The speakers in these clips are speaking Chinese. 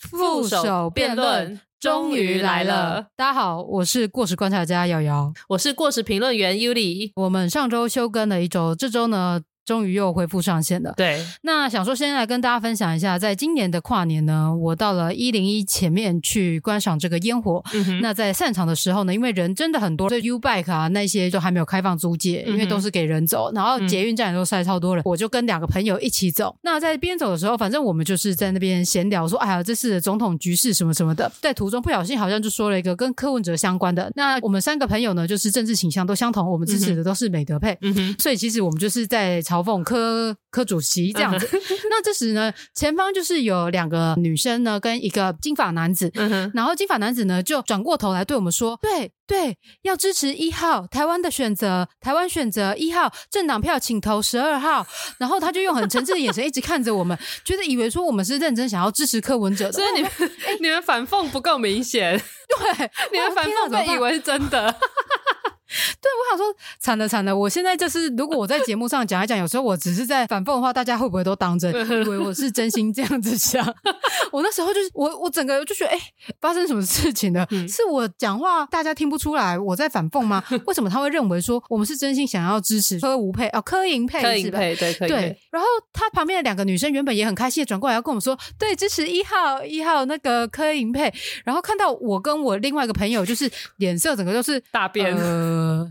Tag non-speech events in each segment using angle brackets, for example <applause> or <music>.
副手辩论终于来了。大家好，我是过时观察家瑶瑶，我是过时评论员 Yuli。我们上周休更了一周，这周呢？终于又恢复上线了。对，那想说先来跟大家分享一下，在今年的跨年呢，我到了一零一前面去观赏这个烟火。那在散场的时候呢，因为人真的很多，所以 U bike 啊那些都还没有开放租借，因为都是给人走。然后捷运站也都塞超多人，我就跟两个朋友一起走。那在边走的时候，反正我们就是在那边闲聊，说哎呀，这次总统局势什么什么的。在途中不小心好像就说了一个跟柯文哲相关的。那我们三个朋友呢，就是政治倾向都相同，我们支持的都是美德配。所以其实我们就是在嘲讽柯。科主席这样子，<laughs> 那这时呢，前方就是有两个女生呢，跟一个金发男子，然后金发男子呢就转过头来对我们说：“对对，要支持一号台湾的选择，台湾选择一号政党票，请投十二号。<laughs> ”然后他就用很诚挚的眼神一直看着我们，<laughs> 觉得以为说我们是认真想要支持柯文哲的。所以你们你们反讽不够明显，对，你们反讽被以为是真的。<laughs> 对，我想说惨了惨了！我现在就是，如果我在节目上讲一讲，有时候我只是在反讽的话，大家会不会都当真，以为我是真心这样子想？<laughs> 我那时候就是我，我整个就觉得，哎，发生什么事情了？是我讲话大家听不出来我在反讽吗？为什么他会认为说我们是真心想要支持柯吴佩哦，柯银佩，柯银配，对，对。然后他旁边的两个女生原本也很开心的转过来要跟我们说，对，支持一号一号那个柯银佩。然后看到我跟我另外一个朋友，就是脸色整个都是大变。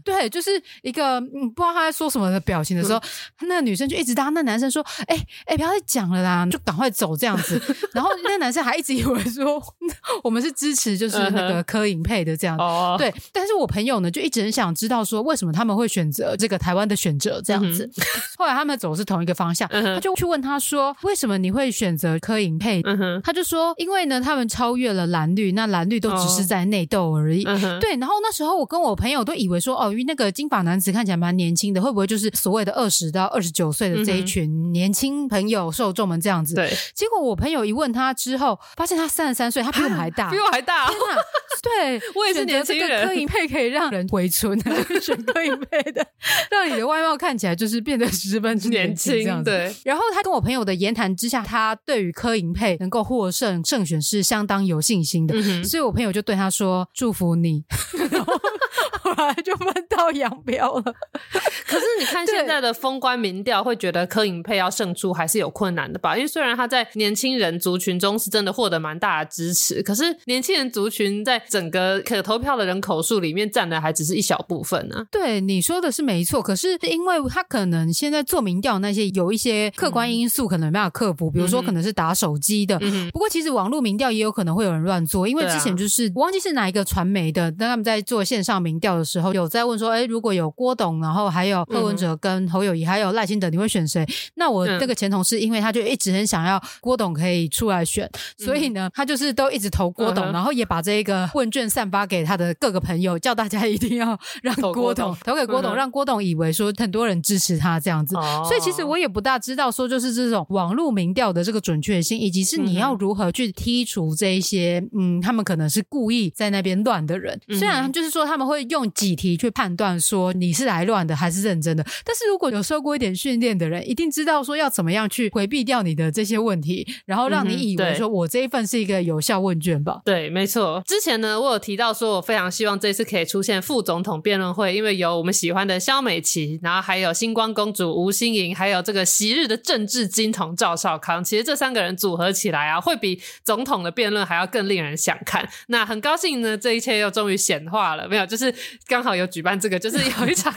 对，就是一个嗯，不知道他在说什么的表情的时候，那个女生就一直当那男生说：“哎哎，不要再讲了啦，就赶快走这样子。<laughs> ”然后那男生还一直以为说 <laughs> 我们是支持就是那个柯颖配的这样。对，但是我朋友呢就一直很想知道说为什么他们会选择这个台湾的选择这样子。<laughs> 后来他们走是同一个方向，他就去问他说：“为什么你会选择柯影配？”他就说：“因为呢，他们超越了蓝绿，那蓝绿都只是在内斗而已。”对，然后那时候我跟我朋友都以为说。哦，因为那个金发男子看起来蛮年轻的，会不会就是所谓的二十到二十九岁的这一群年轻朋友受众们这样子？对。结果我朋友一问他之后，发现他三十三岁，他比我们还大，比我还大。天哪！对，<laughs> 我也是年轻人。柯银配可以让人回春，<laughs> 选柯银配的，让你的外貌看起来就是变得十分之年轻这样子。对。然后他跟我朋友的言谈之下，他对于柯银配能够获胜胜选是相当有信心的，所以我朋友就对他说：“祝福你。” <laughs> 后来就分道扬镳了。<laughs> 可是你看现在的封官民调，会觉得柯银配要胜出还是有困难的吧？因为虽然他在年轻人族群中是真的获得蛮大的支持，可是年轻人族群在整个可投票的人口数里面占的还只是一小部分呢。对，你说的是没错。可是因为他可能现在做民调那些有一些客观因素可能没办法克服，比如说可能是打手机的。不过其实网络民调也有可能会有人乱做，因为之前就是我忘记是哪一个传媒的，那他们在做线上民调的时候有在问说，哎，如果有郭董，然后还有柯文哲跟侯友谊，还有赖清德，你会选谁？那我那个前同事，因为他就一直很想要郭董可以出来选，所以呢，他就是都一直投郭董，然后也把这一个问卷散发给他的各个朋友，叫大家一定要让郭董。投给郭董，让郭董以为说很多人支持他这样子。所以其实我也不大知道说，就是这种网络民调的这个准确性，以及是你要如何去剔除这一些，嗯，他们可能是故意在那边乱的人。虽然就是说他们会用几题去判断说你是来乱的还是认真的。但是如果有受过一点训练的人，一定知道说要怎么样去回避掉你的这些问题，然后让你以为说我这一份是一个有效问卷吧？对，没错。之前呢，我有提到说我非常希望这次可以出现副总统辩论会，因为有我们喜欢的肖美琪，然后还有星光公主吴欣颖，还有这个昔日的政治金童赵少康。其实这三个人组合起来啊，会比总统的辩论还要更令人想看。那很高兴呢，这一切又终于显化了。没有，就是刚好有举办这个，就是有一场。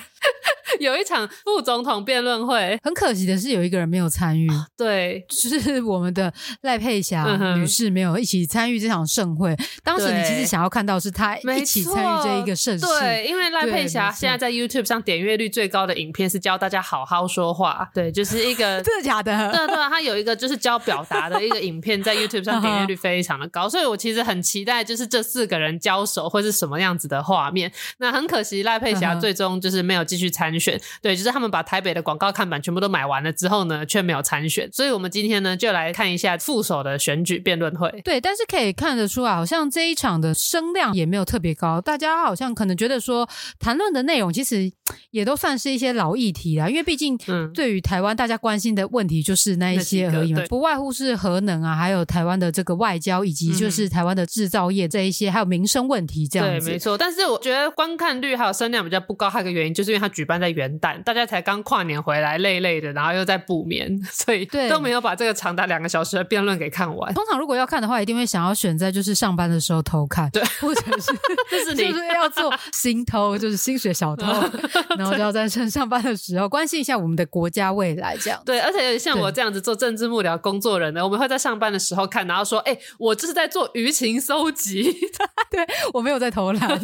有一场副总统辩论会，很可惜的是有一个人没有参与。对，就是我们的赖佩霞女士没有一起参与这场盛会。当时你其实想要看到是她一起参与这一个盛事。对，因为赖佩霞现在在 YouTube 上点阅率最高的影片是教大家好好说话。对，就是一个 <laughs> 真的假的？对对，他有一个就是教表达的一个影片，在 YouTube 上点阅率非常的高，所以我其实很期待，就是这四个人交手会是什么样子的画面。那很可惜，赖佩霞最终就是没有继续参选。选。对，就是他们把台北的广告看板全部都买完了之后呢，却没有参选。所以我们今天呢，就来看一下副手的选举辩论会。对，但是可以看得出来，好像这一场的声量也没有特别高，大家好像可能觉得说谈论的内容其实也都算是一些老议题啦，因为毕竟对于台湾大家关心的问题就是那一些而已嘛，不外乎是核能啊，还有台湾的这个外交，以及就是台湾的制造业这一些，还有民生问题这样子。对，没错。但是我觉得观看率还有声量比较不高，还有一个原因就是因为它举办在元旦，大家才刚跨年回来，累累的，然后又在补眠，<laughs> 所以都没有把这个长达两个小时的辩论给看完。通常如果要看的话，一定会想要选在就是上班的时候偷看，对，或者是 <laughs> 就是就是要做心偷，就是薪水小偷，<laughs> 然后就要在趁上班的时候关心一下我们的国家未来这样。对，而且像我这样子做政治幕僚工作人呢，我们会在上班的时候看，然后说，哎，我这是在做舆情搜集，对我没有在偷懒。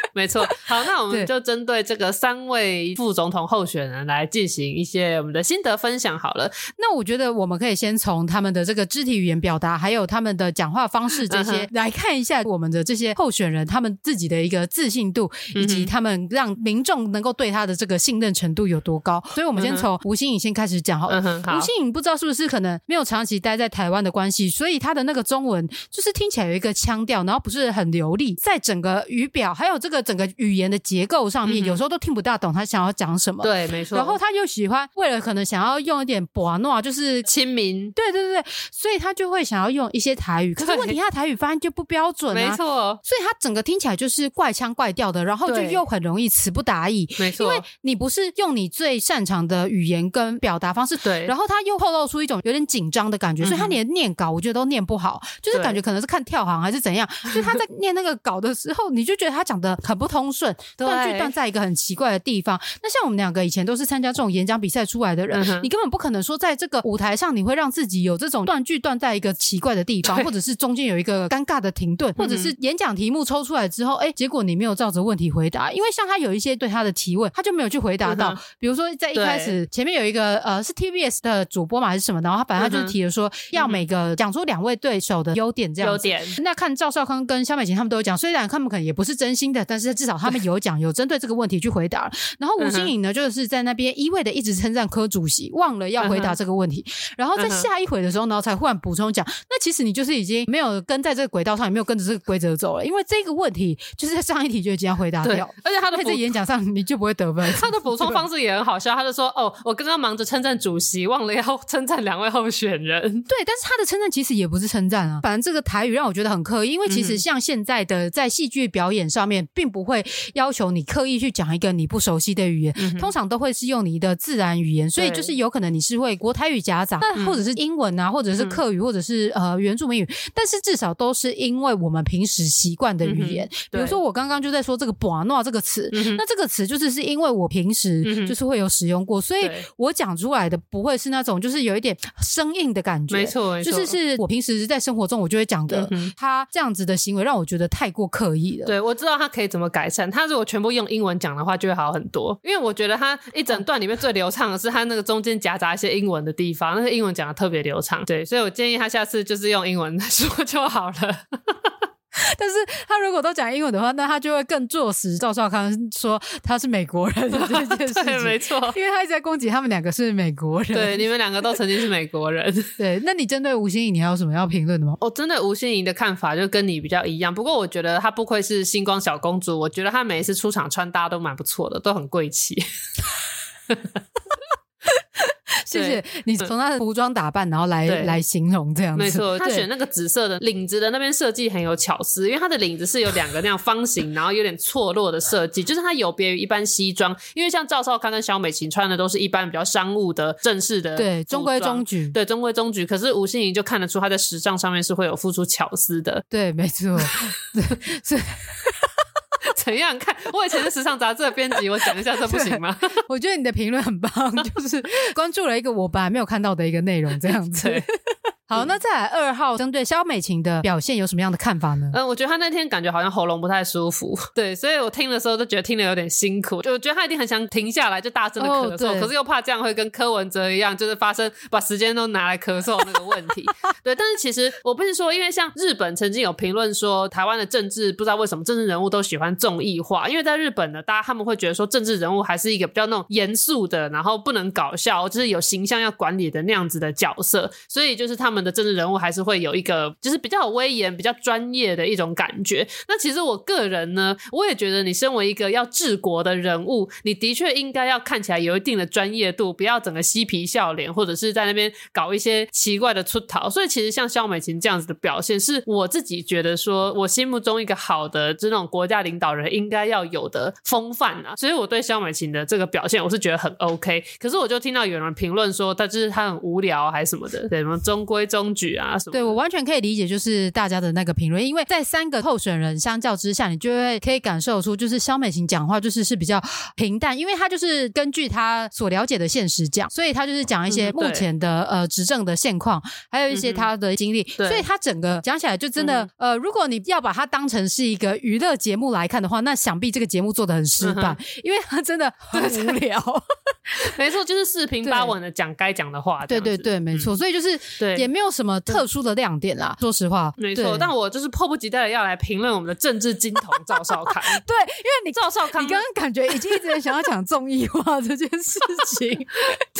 <laughs> 没错，好，那我们就针对这个三位副总统候选人来进行一些我们的心得分享。好了，那我觉得我们可以先从他们的这个肢体语言表达，还有他们的讲话方式这些来看一下我们的这些候选人他们自己的一个自信度，以及他们让民众能够对他的这个信任程度有多高。所以，我们先从吴欣颖先开始讲好了。吴欣颖不知道是不是可能没有长期待在台湾的关系，所以他的那个中文就是听起来有一个腔调，然后不是很流利，在整个语表还有这个整个语言的结构上面，有时候都听不大懂他想要讲什么。对，没错。然后他又喜欢为了可能想要用一点博诺，就是亲民。对对对对，所以他就会想要用一些台语。可是问题他台语发音就不标准，没错。所以他整个听起来就是怪腔怪调的，然后就又很容易词不达意。没错，因为你不是用你最擅长的语言跟表达方式。对。然后他又透露出一种有点紧张的感觉，所以他连念稿我觉得都念不好，就是感觉可能是看跳行还是怎样。就他在念那个稿的时候，你就觉得他讲的很不通顺。断句断在一个很奇怪的地方。那像我们两个以前都是参加这种演讲比赛出来的人，你根本不可能说在这个舞台上你会让自己有这种断句断在一个奇怪的地方，或者是中间有一个尴尬的停顿，或者是演讲题目抽出来之后，哎，结果你没有照着问题回答。因为像他有一些对他的提问，他就没有去回答到。比如说在一开始前面有一个呃是 TBS 的主播嘛还是什么，然后他反正他就提了说要每个讲出两位对手的优点这样。优点。那看赵少康跟肖美琴他们都有讲，虽然他们可能也不是真心的，但是至少他们有讲。有针对这个问题去回答，然后吴欣颖呢，就是在那边一味的一直称赞柯主席，忘了要回答这个问题，然后在下一回的时候，然后才忽然补充讲，那其实你就是已经没有跟在这个轨道上，也没有跟着这个规则走了，因为这个问题就是在上一题就已经要回答掉，而且他的在演讲上你就不会得分。<laughs> 他的补充方 <laughs> 式也很好笑，他就说：“哦，我刚刚忙着称赞主席，忘了要 <laughs> 称赞两位候选人。”对，但是他的称赞其实也不是称赞啊，反正这个台语让我觉得很刻意，因为其实像现在的在戏剧表演上面，并不会要求你刻意去讲。一个你不熟悉的语言，通常都会是用你的自然语言，所以就是有可能你是会国台语夹杂，那或者是英文啊，或者是客语，或者是呃原住民语，但是至少都是因为我们平时习惯的语言。比如说我刚刚就在说这个 b a 这个词，那这个词就是是因为我平时就是会有使用过，所以我讲出来的不会是那种就是有一点生硬的感觉，没错，就是是我平时在生活中我就会讲的。他这样子的行为让我觉得太过刻意了。对我知道他可以怎么改善，他如果全部用英文讲。的话就会好很多，因为我觉得他一整段里面最流畅的是他那个中间夹杂一些英文的地方，那个英文讲的特别流畅。对，所以我建议他下次就是用英文说就好了。<laughs> 但是他如果都讲英文的话，那他就会更坐实赵少康说他是美国人的 <laughs> 这件事情。没错，因为他一直在攻击他们两个是美国人。对，你们两个都曾经是美国人。<laughs> 对，那你针对吴欣颖，你还有什么要评论的吗？我针对吴欣颖的看法就跟你比较一样，不过我觉得她不愧是星光小公主，我觉得她每一次出场穿搭都蛮不错的，都很贵气。<laughs> 谢谢你从他的服装打扮，然后来来形容这样子。没错，他选那个紫色的领子的那边设计很有巧思，因为他的领子是有两个那样方形，然后有点错落的设计，就是它有别于一般西装。因为像赵少康跟肖美琴穿的都是一般比较商务的正式的，对中规中矩，对中规中矩。可是吴欣怡就看得出他在时尚上面是会有付出巧思的。对，没错，<laughs> 是。<laughs> 怎样看？我以前是时尚杂志的编辑，我讲一下这不行吗？<laughs> 我觉得你的评论很棒，<laughs> 就是关注了一个我本来没有看到的一个内容，这样子。好，那再来二号，针对肖美琴的表现有什么样的看法呢？嗯，我觉得她那天感觉好像喉咙不太舒服，<laughs> 对，所以我听的时候就觉得听得有点辛苦，就我觉得她一定很想停下来，就大声的咳嗽，可是又怕这样会跟柯文哲一样，就是发生把时间都拿来咳嗽那个问题。<laughs> 对，但是其实我不是说，因为像日本曾经有评论说，台湾的政治不知道为什么政治人物都喜欢综艺化，因为在日本呢，大家他们会觉得说政治人物还是一个比较那种严肃的，然后不能搞笑，就是有形象要管理的那样子的角色，所以就是他们们的政治人物还是会有一个就是比较有威严、比较专业的一种感觉。那其实我个人呢，我也觉得你身为一个要治国的人物，你的确应该要看起来有一定的专业度，不要整个嬉皮笑脸，或者是在那边搞一些奇怪的出逃。所以其实像肖美琴这样子的表现，是我自己觉得说我心目中一个好的这种国家领导人应该要有的风范啊。所以我对肖美琴的这个表现，我是觉得很 OK。可是我就听到有人评论说，他就是他很无聊还是什么的，对什么中规中矩啊什么。对我完全可以理解，就是大家的那个评论，因为在三个候选人相较之下，你就会可以感受出，就是肖美琴讲话就是是比较平淡，因为她就是根据她所了解的现实讲，所以她就是讲一些目前的呃执政的现况，还有一些她的经历，所以她整个讲起来就真的呃，如果你要把它当成是一个娱乐节目来看的话，那想必这个节目做的很失败，因为他真的很无聊。<laughs> 没错，就是四平八稳的 <laughs> 讲该讲的话。对对对，没错。所以就是对，也没有什么特殊的亮点啦。说实话，没错。但我就是迫不及待的要来评论我们的政治金童赵少康。<laughs> 对，因为你赵少康，你刚刚感觉已经一直想要讲综艺化这件事情。<laughs>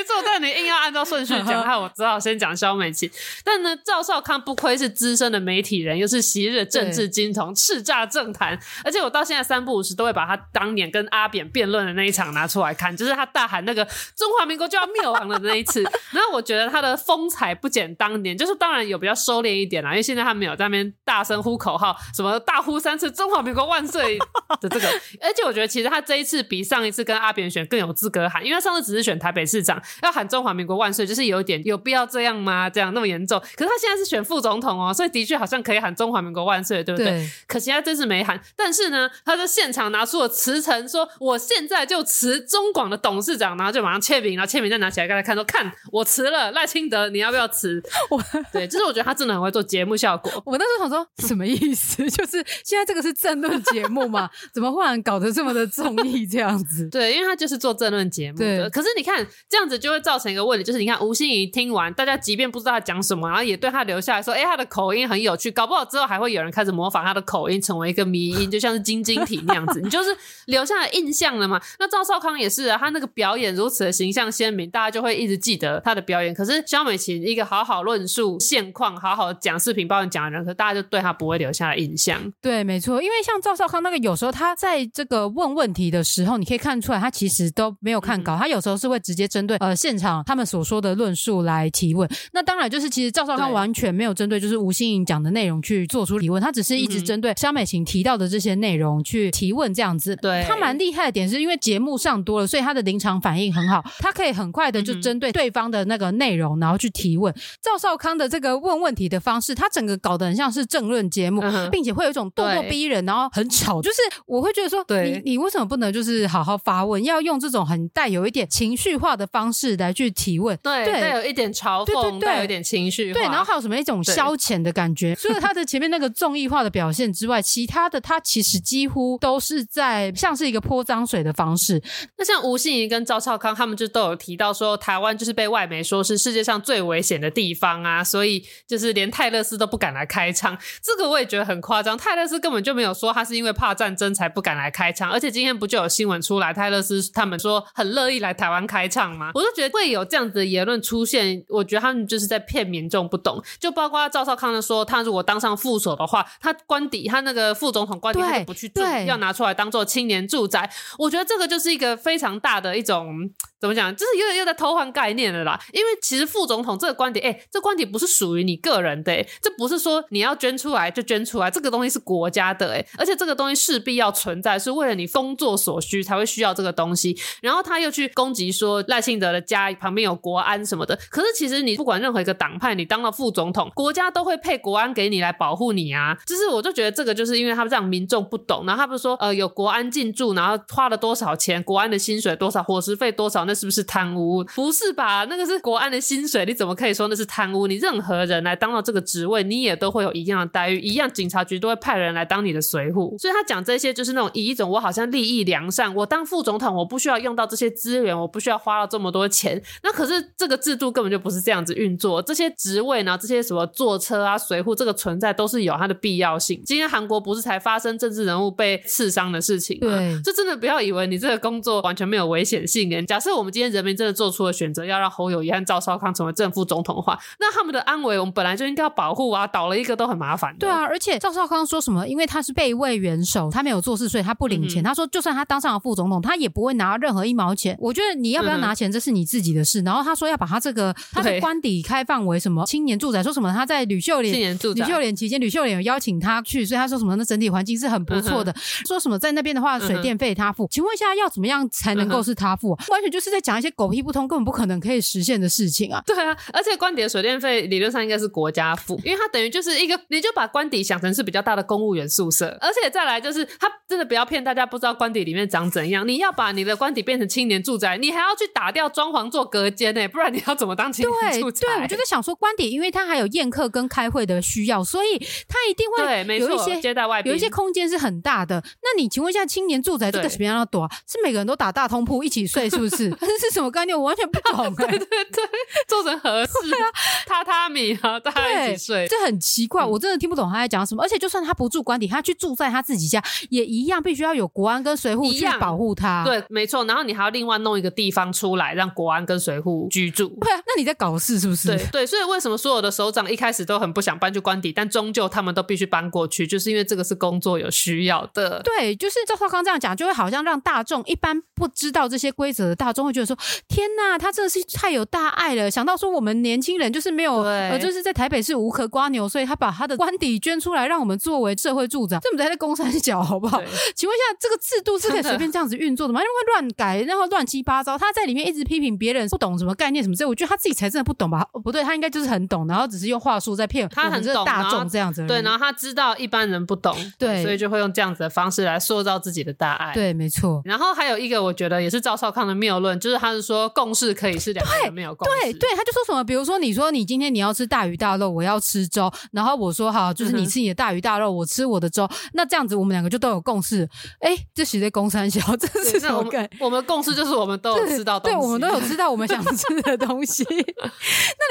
对，没错。但你硬要按照顺序讲，那我只好先讲肖美琴。但呢，赵少康不愧是资深的媒体人，又是昔日的政治金童，叱咤政坛。而且我到现在三不五时都会把他当年跟阿扁辩论的那一场拿出来看，就是他。大喊那个中华民国就要灭亡的那一次，<laughs> 然后我觉得他的风采不减当年，就是当然有比较收敛一点啦，因为现在他没有在那边大声呼口号，什么大呼三次中华民国万岁的这个，而且我觉得其实他这一次比上一次跟阿扁选更有资格喊，因为他上次只是选台北市长，要喊中华民国万岁，就是有点有必要这样吗？这样那么严重？可是他现在是选副总统哦，所以的确好像可以喊中华民国万岁，对不对？可惜他真是没喊，但是呢，他在现场拿出了辞呈，说我现在就辞中广的董。董事长，然后就马上签名，然后签名再拿起来给他看，说：“看我辞了，赖清德，你要不要辞？”我对，就是我觉得他真的很会做节目效果。<laughs> 我那时候想说，什么意思？<laughs> 就是现在这个是政论节目嘛？怎么忽然搞得这么的综艺这样子？<laughs> 对，因为他就是做政论节目的。可是你看这样子就会造成一个问题，就是你看吴欣怡听完，大家即便不知道他讲什么，然后也对他留下来说：“哎，他的口音很有趣。”搞不好之后还会有人开始模仿他的口音，成为一个迷音，就像是晶晶体那样子。<laughs> 你就是留下了印象了嘛？那赵少康也是啊，他那个。表演如此的形象鲜明，大家就会一直记得他的表演。可是肖美琴一个好好论述现况、好好讲视频抱怨讲的人，可大家就对他不会留下印象。对，没错，因为像赵少康那个，有时候他在这个问问题的时候，你可以看出来，他其实都没有看稿，他有时候是会直接针对呃现场他们所说的论述来提问。那当然就是其实赵少康完全没有针对就是吴欣颖讲的内容去做出提问，他只是一直针对肖美琴提到的这些内容去提问这样子。对他蛮厉害的点是因为节目上多了，所以他的临场反应很好，他可以很快的就针对对方的那个内容，然后去提问。赵少康的这个问问题的方式，他整个搞得很像是政论节目，并且会有一种咄咄逼人，然后很吵。就是我会觉得说，你你为什么不能就是好好发问，要用这种很带有一点情绪化的方式来去提问？对，带有一点嘲讽，带有一点情绪，对，然后还有什么一种消遣的感觉。<laughs> 除了他的前面那个综艺化的表现之外，其他的他其实几乎都是在像是一个泼脏水的方式。那像吴欣怡跟赵少康。他们就都有提到说，台湾就是被外媒说是世界上最危险的地方啊，所以就是连泰勒斯都不敢来开唱。这个我也觉得很夸张，泰勒斯根本就没有说他是因为怕战争才不敢来开唱，而且今天不就有新闻出来，泰勒斯他们说很乐意来台湾开唱吗？我就觉得会有这样子的言论出现，我觉得他们就是在骗民众不懂。就包括赵少康的说，他如果当上副手的话，他官邸他那个副总统官邸他就不去住，要拿出来当做青年住宅。我觉得这个就是一个非常大的一种。怎么讲？就是又又在偷换概念了啦。因为其实副总统这个观点，哎，这观点不是属于你个人的，这不是说你要捐出来就捐出来，这个东西是国家的，哎，而且这个东西势必要存在，是为了你工作所需才会需要这个东西。然后他又去攻击说赖幸德的家旁边有国安什么的。可是其实你不管任何一个党派，你当了副总统，国家都会配国安给你来保护你啊。就是我就觉得这个就是因为他们让民众不懂，然后他不是说呃有国安进驻，然后花了多少钱，国安的薪水多少，伙食费多少。那是不是贪污？不是吧？那个是国安的薪水，你怎么可以说那是贪污，你任何人来当到这个职位，你也都会有一样的待遇，一样警察局都会派人来当你的随护。所以他讲这些就是那种以一种我好像利益良善，我当副总统我不需要用到这些资源，我不需要花到这么多钱。那可是这个制度根本就不是这样子运作，这些职位呢，这些什么坐车啊、随扈这个存在都是有它的必要性。今天韩国不是才发生政治人物被刺伤的事情吗？对，这真的不要以为你这个工作完全没有危险性。假设我们今天人民真的做出了选择，要让侯友谊和赵少康成为正副总统的话，那他们的安危我们本来就应该要保护啊，倒了一个都很麻烦。对啊，而且赵少康说什么？因为他是备位元首，他没有做事，所以他不领钱。他说，就算他当上了副总统，他也不会拿任何一毛钱。我觉得你要不要拿钱，这是你自己的事。然后他说要把他这个 <laughs> 他的官邸开放为什么青年住宅？说什么他在吕秀莲青年住宅吕秀莲期间，吕秀莲有邀请他去，所以他说什么那整体环境是很不错的。说什么在那边的话，水电费他付。请问一下，要怎么样才能够是他付？完全就是在讲一些狗屁不通、根本不可能可以实现的事情啊！对啊，而且官邸的水电费理论上应该是国家付，<laughs> 因为他等于就是一个，你就把官邸想成是比较大的公务员宿舍。而且再来就是，他真的不要骗大家，不知道官邸里面长怎样。你要把你的官邸变成青年住宅，你还要去打掉装潢做隔间呢，不然你要怎么当青年 <laughs> 住宅？对，我就在想说，官邸因为它还有宴客跟开会的需要，所以它一定会有一些接待外有一些空间是很大的。那你请问一下，青年住宅这个什么样的多？是每个人都打大通铺一起睡，是不是？<laughs> 这是什么概念？我完全不懂。对对对，做成合适 <laughs> 啊，榻榻米啊，大家一起睡，这很奇怪，我真的听不懂他在讲什么。而且就算他不住官邸，他去住在他自己家，也一样必须要有国安跟随护去保护他。对，没错。然后你还要另外弄一个地方出来，让国安跟水户居住。对啊，那你在搞事是不是？对对，所以为什么所有的首长一开始都很不想搬去官邸，但终究他们都必须搬过去，就是因为这个是工作有需要的。对，就是赵少康这样讲，就会好像让大众一般不知道这些规则的大众会觉得说：天呐，他真的是太有大爱了！想到说我们年轻人就是没有，呃，就是在台北市无壳瓜牛，所以他把他的官邸捐出来，让我们作为社会住宅。这不在在公山角好不好？请问一下，这个制度是可以随便这样子运作的吗？因为乱改，然后乱七八糟。他在里面一直批评别人不懂什么概念什么之类，我觉得他自己才真的不懂吧？不对，他应该就是很懂，然后只是用话术在骗他，很懂大众这样子。对，然后他知道一般人不懂，对，所以就会用这样子的方式来塑造自己的大爱。对，没错。然后还有一个，我觉得也是赵少康的谬论，就是他是说共识可以是两个人没有共识。对，对，他就说什么，比如说你说你今天你要吃大鱼大肉，我要吃粥，然后我说好，就是你吃你的大鱼大肉，我吃我的粥，那这样子我们两个就都有共识。哎，这写在公三小，这是什么概我们共识就是我们都有吃到，对，我们都有吃到我们想吃的东西。<laughs> 那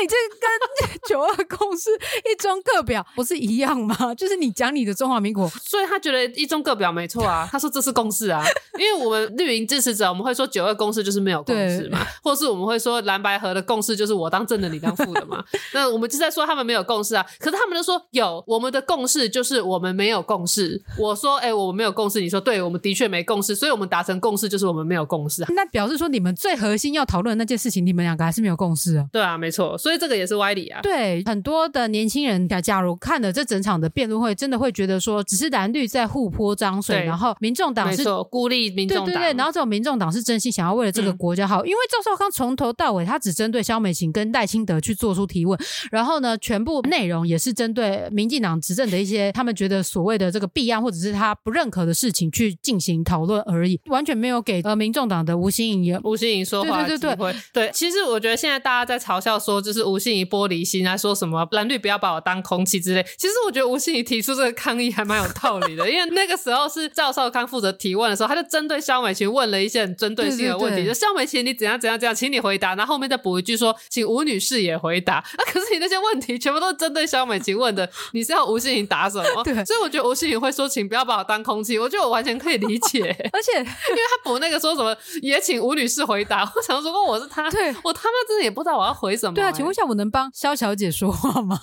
你这跟九二共识一中各表不是一样吗？<laughs> 就是你讲你的中华民国，所以他觉得一中各表没错啊。<laughs> 他说这是共识啊，因为我们绿营支持者，我们会说九二共识就是没有共识嘛，或是我们会说蓝白河的共识就是我当正的，你当负的嘛。那我们就在说他们没有共识啊，可是他们都说有，我们的共识就是我们没有共识。我说哎，我们没有共识，你说对，我们的确没共识，所以我们达成共识就是我们没有共识。啊那表示说你们最核心要讨论那件事情，你们两个还是没有共识啊？对啊，没错，所以这个也是歪理啊。对，很多的年轻人，假如看了这整场的辩论会，真的会觉得说，只是蓝绿在互泼脏水，然后民众党是孤立民众党，对对对，然后这种民众党是真心想要为了这个国家好，因为赵少康从头到尾他只针对肖美琴跟赖清德去做出提问，然后呢，全部内容也是针对民进党执政的一些他们觉得所谓的这个弊案或者是他不认可的事情去进行讨论而已，完全没有给呃民众党的吴欣颖吴欣颖说话对对对对，其实我觉得现在大家在嘲笑说，就是吴欣怡玻璃心啊，说什么蓝绿不要把我当空气之类。其实我觉得吴欣怡提出这个抗议还蛮有道理的，<laughs> 因为那个时候是赵少康负责提问的时候，他就针对肖美琴问了一些很针对性的问题，就肖美琴你怎样怎样怎样，请你回答，然后后面再补一句说，请吴女士也回答。啊，可是你那些问题全部都是针对肖美琴问的，你是要吴欣怡答什么？对，所以我觉得吴欣怡会说，请不要把我当空气，我觉得我完全可以理解。<laughs> 而且因为他补那个说什么，也请吴女士回答。我想说，如果我是他，对我他妈真的也不知道我要回什么。对啊，请问一下，我能帮肖小姐说话吗？<laughs>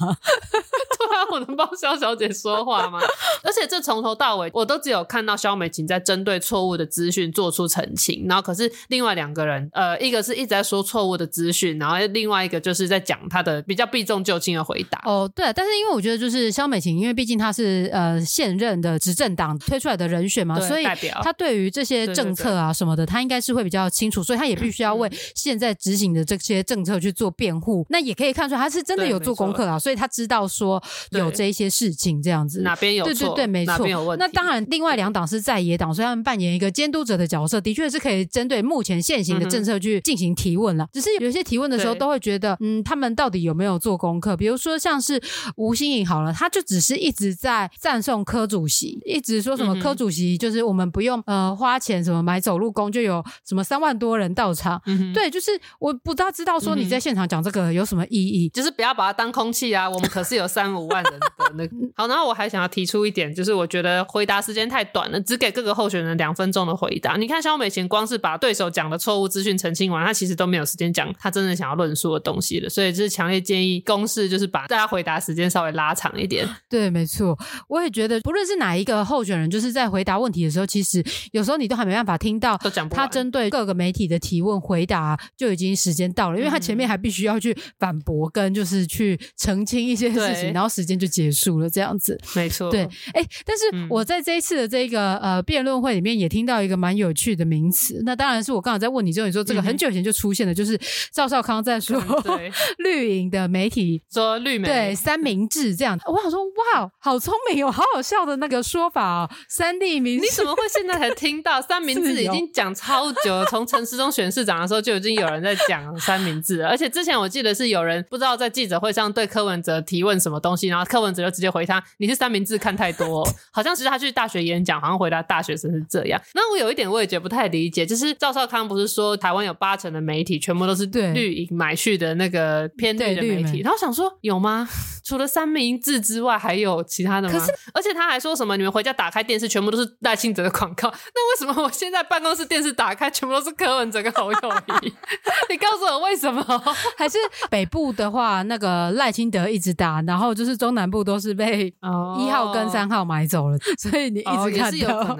对啊，我能帮肖小姐说话吗？<laughs> 而且这从头到尾，我都只有看到肖美琴在针对错误的资讯做出澄清，然后可是另外两个人，呃，一个是一直在说错误的资讯，然后另外一个就是在讲他的比较避重就轻的回答。哦，对，但是因为我觉得就是肖美琴，因为毕竟她是呃现任的执政党推出来的人选嘛，所以她对于这些政策啊什么的，她应该是会比较清楚，所以她也必须要为现在执行的这些政策去做辩护。那也可以看出，他是真的有做功课啊，所以他知道说有这些事情这样子，哪边有对对对，没错。那当然，另外两党是在野党，所以他们扮演一个监督者的角色，的确是可以针对目前现行的政策去进行提问了。只是有些提问的时候，都会觉得，嗯，他们到底有没有做功课。比如说像是吴新颖好了，他就只是一直在赞颂柯主席，一直说什么柯主席就是我们不用呃花钱什么买走路工就有什么三万多人到场。对，就是我不大知道说你在现场讲这个有什么意义，就是不要把它当空气啊。我们可是有三五万人的那个。<laughs> 好，然后我还想要提出一点，就是我觉得回答时间太短了，只给各个候选人两分钟的回答。你看肖美琴光是把对手讲的错误资讯澄清完，他其实都没有时间讲他真正想要论述的东西了。所以就是强烈建议公示，就是把大家回答时间稍微拉长一点。<laughs> 对，没错，我也觉得不论是哪一个候选人，就是在回答问题的时候，其实有时候你都还没办法听到他针对各个媒体的提问回答，就已经时间到了，因为他前面还必须要去反驳跟就是去澄清一些事情，然后时间就结束了，这样子。没错，对，哎，但是我在这一次的这个呃辩论会里面也听到一个蛮有趣的名词，那当然是我刚才在问你之后，你说这个很久以前就出现了，就是赵少康在说 <laughs> 绿营的媒体说绿媒对三明治这样，我想说哇，好聪明哦，好好笑的那个说法哦，三地名，你怎么会现在才听到？三明治已经讲超久了？从陈时中选市长的时候就已经有人在讲三明治，而且之前我记得是有人不知道在记者会上对柯文哲提问什么东西，然后柯文哲就直接回他，你是三明治看太多，好像是他去大学演讲，好像回答大学生是这样。那我有一点我也觉得不太理解，就是赵少康不是说台湾有八成的媒体全部都是绿营买去的那个偏绿的媒体，然后想说有吗？除了三明治之外还有其他的吗？可是而且他还说什么你们回家打开电视全部都是赖清德的广告，那为什么我现在办公室电视打开全部都是柯文哲跟侯友谊？<laughs> 你告诉我为什么？<laughs> 还是北部的话那个赖清德一直打，然后就是中南部都是被一号跟三号买走了，所以你一直看到。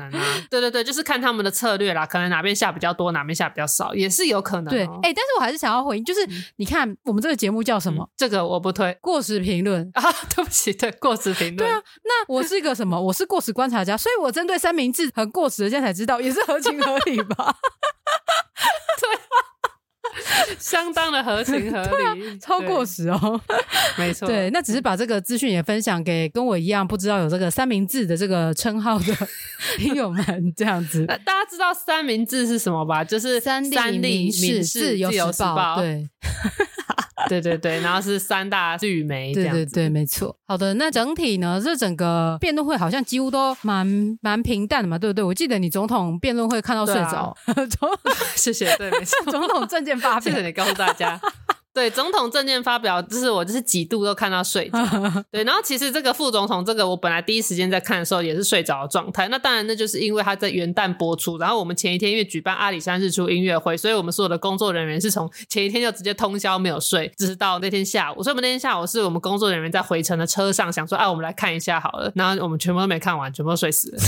对对对，就是看他们的策略啦，可能哪边下比较多，哪边下比较少，也是有可能。对，哎，但是我还是想要回应，就是你看我们这个节目叫什么？这个我不推过时评论啊，<laughs> 对不起，对过时评论。对啊，那我是一个什么？我是过时观察家，所以我针对三明治很过时的，现在才知道，也是合情合理吧？<laughs> 对。<laughs> 相当的合情合理，超过时哦，没错。对，那只是把这个资讯也分享给跟我一样不知道有这个三明治的这个称号的听友们，这样子。大家知道三明治是什么吧？就是三立民事自由时报，对。对对对，然后是三大绿媒，对对对，没错。好的，那整体呢，这整个辩论会好像几乎都蛮蛮平淡的嘛，对不对？我记得你总统辩论会看到睡着，<laughs> 谢谢，对，没错，<laughs> 总统证件发表，谢谢你告诉大家。<laughs> 对总统证件发表，就是我就是几度都看到睡着。<laughs> 对，然后其实这个副总统这个，我本来第一时间在看的时候也是睡着的状态。那当然，那就是因为他在元旦播出，然后我们前一天因为举办阿里山日出音乐会，所以我们所有的工作人员是从前一天就直接通宵没有睡，直到那天下午。所以我们那天下午是我们工作人员在回程的车上想说，哎，我们来看一下好了。然后我们全部都没看完，全部都睡死了。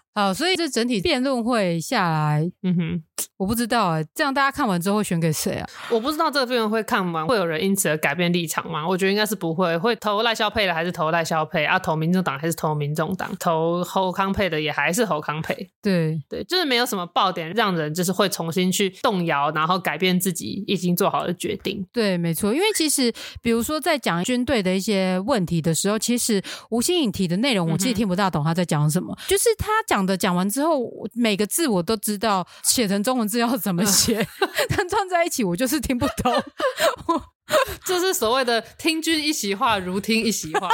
<laughs> 好，所以这整体辩论会下来，嗯哼，我不知道哎，这样大家看完之后会选给谁啊？我不知道这个辩论会看完会有人因此而改变立场吗？我觉得应该是不会，会投赖萧佩的还是投赖萧佩啊？投民众党还是投民众党？投侯康佩的也还是侯康佩？对对，就是没有什么爆点让人就是会重新去动摇，然后改变自己已经做好的决定。对，没错，因为其实比如说在讲军队的一些问题的时候，其实吴新颖提的内容，我自己听不大懂他在讲什么，就是他讲。的讲完之后，每个字我都知道写成中文字要怎么写，<laughs> 但串在一起我就是听不懂。<laughs> 这是所谓的听君一席话，如听一席话。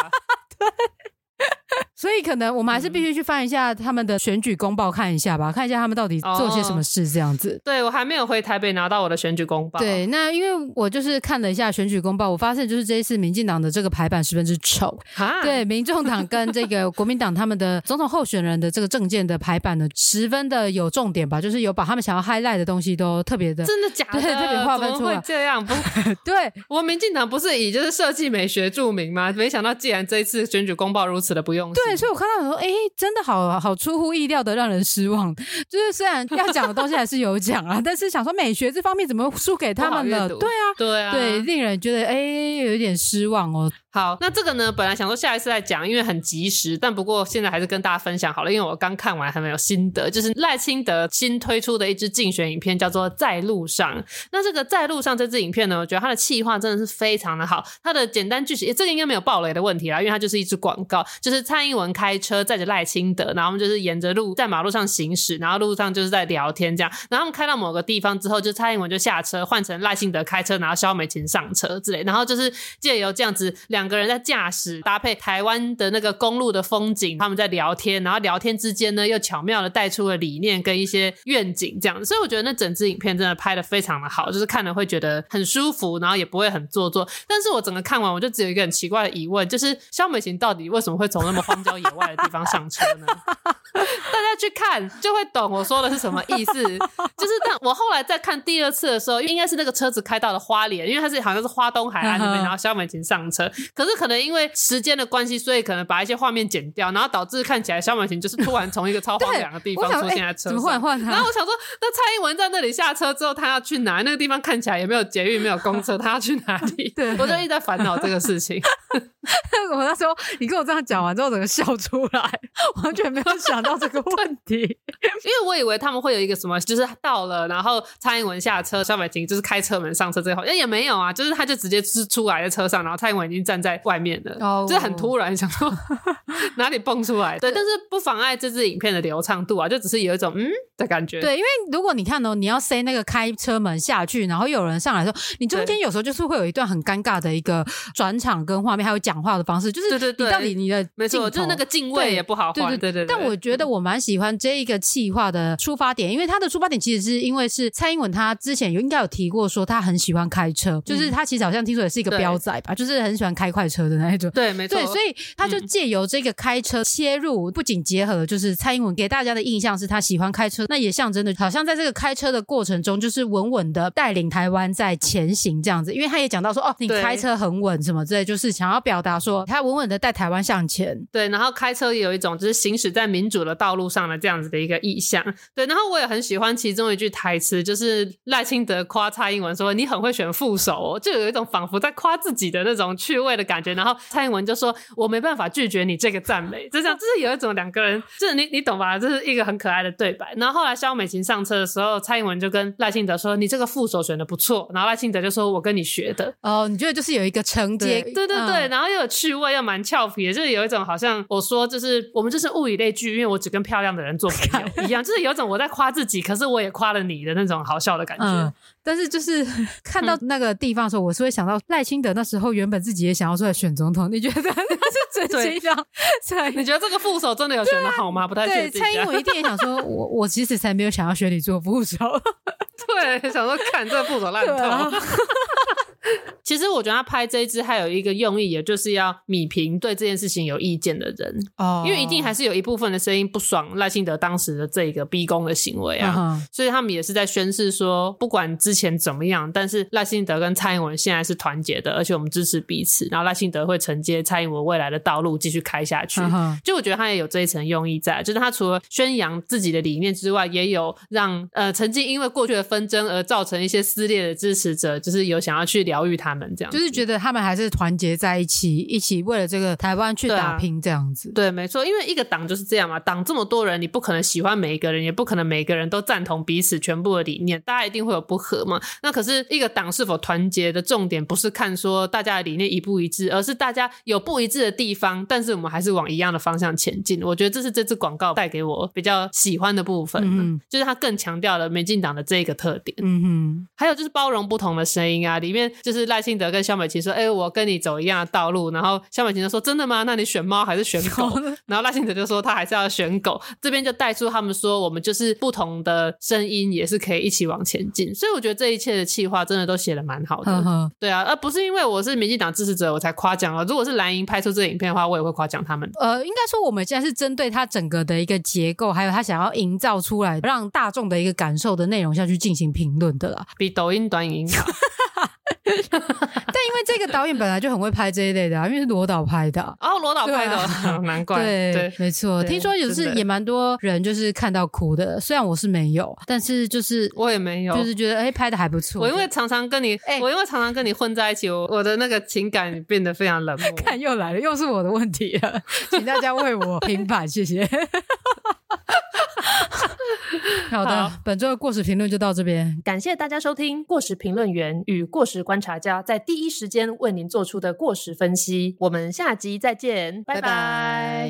对。<laughs> <laughs> 所以可能我们还是必须去翻一下他们的选举公报看一下吧，看一下他们到底做些什么事这样子。对我还没有回台北拿到我的选举公报。对，那因为我就是看了一下选举公报，我发现就是这一次民进党的这个排版十分之丑。对，民众党跟这个国民党他们的 <laughs> 总统候选人的这个证件的排版呢，十分的有重点吧，就是有把他们想要 highlight 的东西都特别的，真的假的？对，特别划分出来。这样不？<laughs> 对，我民进党不是以就是设计美学著名吗？没想到既然这一次选举公报如此的不用对，所以我看到很多，哎，真的好好出乎意料的让人失望。就是虽然要讲的东西还是有讲啊，<laughs> 但是想说美学这方面怎么输给他们了？对啊，对啊，对，令人觉得哎有一点失望哦。好，那这个呢，本来想说下一次再讲，因为很及时，但不过现在还是跟大家分享好了，因为我刚看完还没有心得，就是赖清德新推出的一支竞选影片，叫做《在路上》。那这个《在路上》这支影片呢，我觉得它的气划真的是非常的好，它的简单句型，这个应该没有暴雷的问题啦，因为它就是一支广告，就是蔡英文。开车载着赖清德，然后他们就是沿着路在马路上行驶，然后路上就是在聊天这样。然后他们开到某个地方之后，就蔡英文就下车，换成赖清德开车，然后萧美琴上车之类。然后就是借由这样子两个人在驾驶，搭配台湾的那个公路的风景，他们在聊天，然后聊天之间呢又巧妙的带出了理念跟一些愿景这样。所以我觉得那整支影片真的拍的非常的好，就是看了会觉得很舒服，然后也不会很做作。但是我整个看完，我就只有一个很奇怪的疑问，就是萧美琴到底为什么会从那么荒郊野外的地方上车呢？<laughs> 大家去看就会懂我说的是什么意思。<laughs> 就是但我后来再看第二次的时候，应该是那个车子开到了花莲，因为它是好像是花东海岸那边，<laughs> 然后萧美琴上车。可是可能因为时间的关系，所以可能把一些画面剪掉，然后导致看起来萧美琴就是突然从一个超荒凉的地方出现在车上。然后我想说，那蔡英文在那里下车之后，他要去哪？那个地方看起来也没有捷运，没有公车，他要去哪里？对，我就一直在烦恼这个事情。我那时候你跟我这样讲完之后，整个笑出来，完全没有想到这个问题，因为我以为他们会有一个什么，就是到了，然后蔡英文下车，萧美琴就是开车门上车最后，哎也没有啊，就是他就直接是出来在车上，然后蔡英文已经站在外面了，哦，就是很突然，想说 <laughs> 哪里蹦出来？对，但是不妨碍这支影片的流畅度啊，就只是有一种嗯的感觉。对，因为如果你看哦，你要塞那个开车门下去，然后有人上来说，你中间有时候就是会有一段很尴尬的一个转场跟画面，还有讲话的方式，就是对对对，你到底你的没错，就是那个敬畏也不好换，对对对对。但我觉得我蛮喜欢这一个企划的出发点，因为他的出发点其实是因为是蔡英文，他之前有应该有提过说他很喜欢开车，就是他其实好像听说也是一个标仔吧，就是很喜欢开快车的那一种。对，没错。对，所以他就借由这个开车切入，不仅结合了就是蔡英文给大家的印象是他喜欢开车，那也象征的好像在这个开车的过程中，就是稳稳的带领台湾在前行这样子。因为他也讲到说，哦，你开车很稳什么之类，就是想要表达说他稳稳的带台湾向前。对，然后开车也有一种就是行驶在民主的道路上的这样子的一个意向。对，然后我也很喜欢其中一句台词，就是赖清德夸蔡英文说：“你很会选副手。”哦就有一种仿佛在夸自己的那种趣味的感觉。然后蔡英文就说：“我没办法拒绝你这个赞美。”就这样，就是有一种两个人，就是你你懂吧？这是一个很可爱的对白。然后后来肖美琴上车的时候，蔡英文就跟赖清德说：“你这个副手选的不错。”然后赖清德就说：“我跟你学的。”哦，你觉得就是有一个承接，对对对，然后又有趣味，又蛮俏皮，就是有一种好像我说就是我们就是物以类聚，因为我只跟漂亮的人做朋友一样，就是有种我在夸自己，可是我也夸了你的那种好笑的感觉。但是就是 <laughs> 看到那个地方的时候，我是会想到赖清德那时候原本自己也想要出来选总统，你觉得 <laughs> 他是真心想？蔡，你觉得这个副手真的有选的好吗？<laughs> 不太确定。蔡英文一定也想说，我我其实才没有想要选你做副手。对，想说看这副手烂透。<laughs> 其实我觉得他拍这一支还有一个用意，也就是要米平对这件事情有意见的人。哦，因为一定还是有一部分的声音不爽赖清德当时的这个逼宫的行为啊，所以他们也是在宣示说，不管之前怎么样，但是赖清德跟蔡英文现在是团结的，而且我们支持彼此，然后赖清德会承接蔡英文未来的道路继续开下去。就我觉得他也有这一层用意在，就是他除了宣扬自己的理念之外，也有让呃曾经因为过去的纷争而造成一些撕裂的支持者，就是有想要去疗愈他。们这样就是觉得他们还是团结在一起，一起为了这个台湾去打拼这样子。对，没错，因为一个党就是这样嘛，党这么多人，你不可能喜欢每一个人，也不可能每个人都赞同彼此全部的理念，大家一定会有不合嘛。那可是一个党是否团结的重点，不是看说大家的理念一不一致，而是大家有不一致的地方，但是我们还是往一样的方向前进。我觉得这是这支广告带给我比较喜欢的部分，嗯，就是它更强调了民进党的这一个特点。嗯哼，还有就是包容不同的声音啊，里面就是赖。信德跟肖美琴说：“哎，我跟你走一样的道路。”然后肖美琴就说：“真的吗？那你选猫还是选狗？”然后赖信德就说：“他还是要选狗。”这边就带出他们说：“我们就是不同的声音，也是可以一起往前进。”所以我觉得这一切的气话真的都写的蛮好的。对啊，而不是因为我是民进党支持者我才夸奖了。如果是蓝营拍出这影片的话，我也会夸奖他们。呃，应该说我们现在是针对他整个的一个结构，还有他想要营造出来让大众的一个感受的内容下去进行评论的啦。比抖音短影音好。<laughs> 但因为这个导演本来就很会拍这一类的，因为是罗导拍的。哦，罗导拍的，<laughs> 难怪。对，没错。听说有是也蛮多人就是看到哭的，虽然我是没有，但是就是我也没有，就是觉得哎拍的还不错。我因为常常跟你，哎我因为常常跟你混在一起，我我的那个情感变得非常冷漠。<laughs> 看又来了，又是我的问题了，<laughs> 请大家为我平反，谢谢。好的，本周的过时评论就到这边，感谢大家收听过时评论员与过时观察家在第一时间为您做出的过时分析。我们下集再见，拜拜。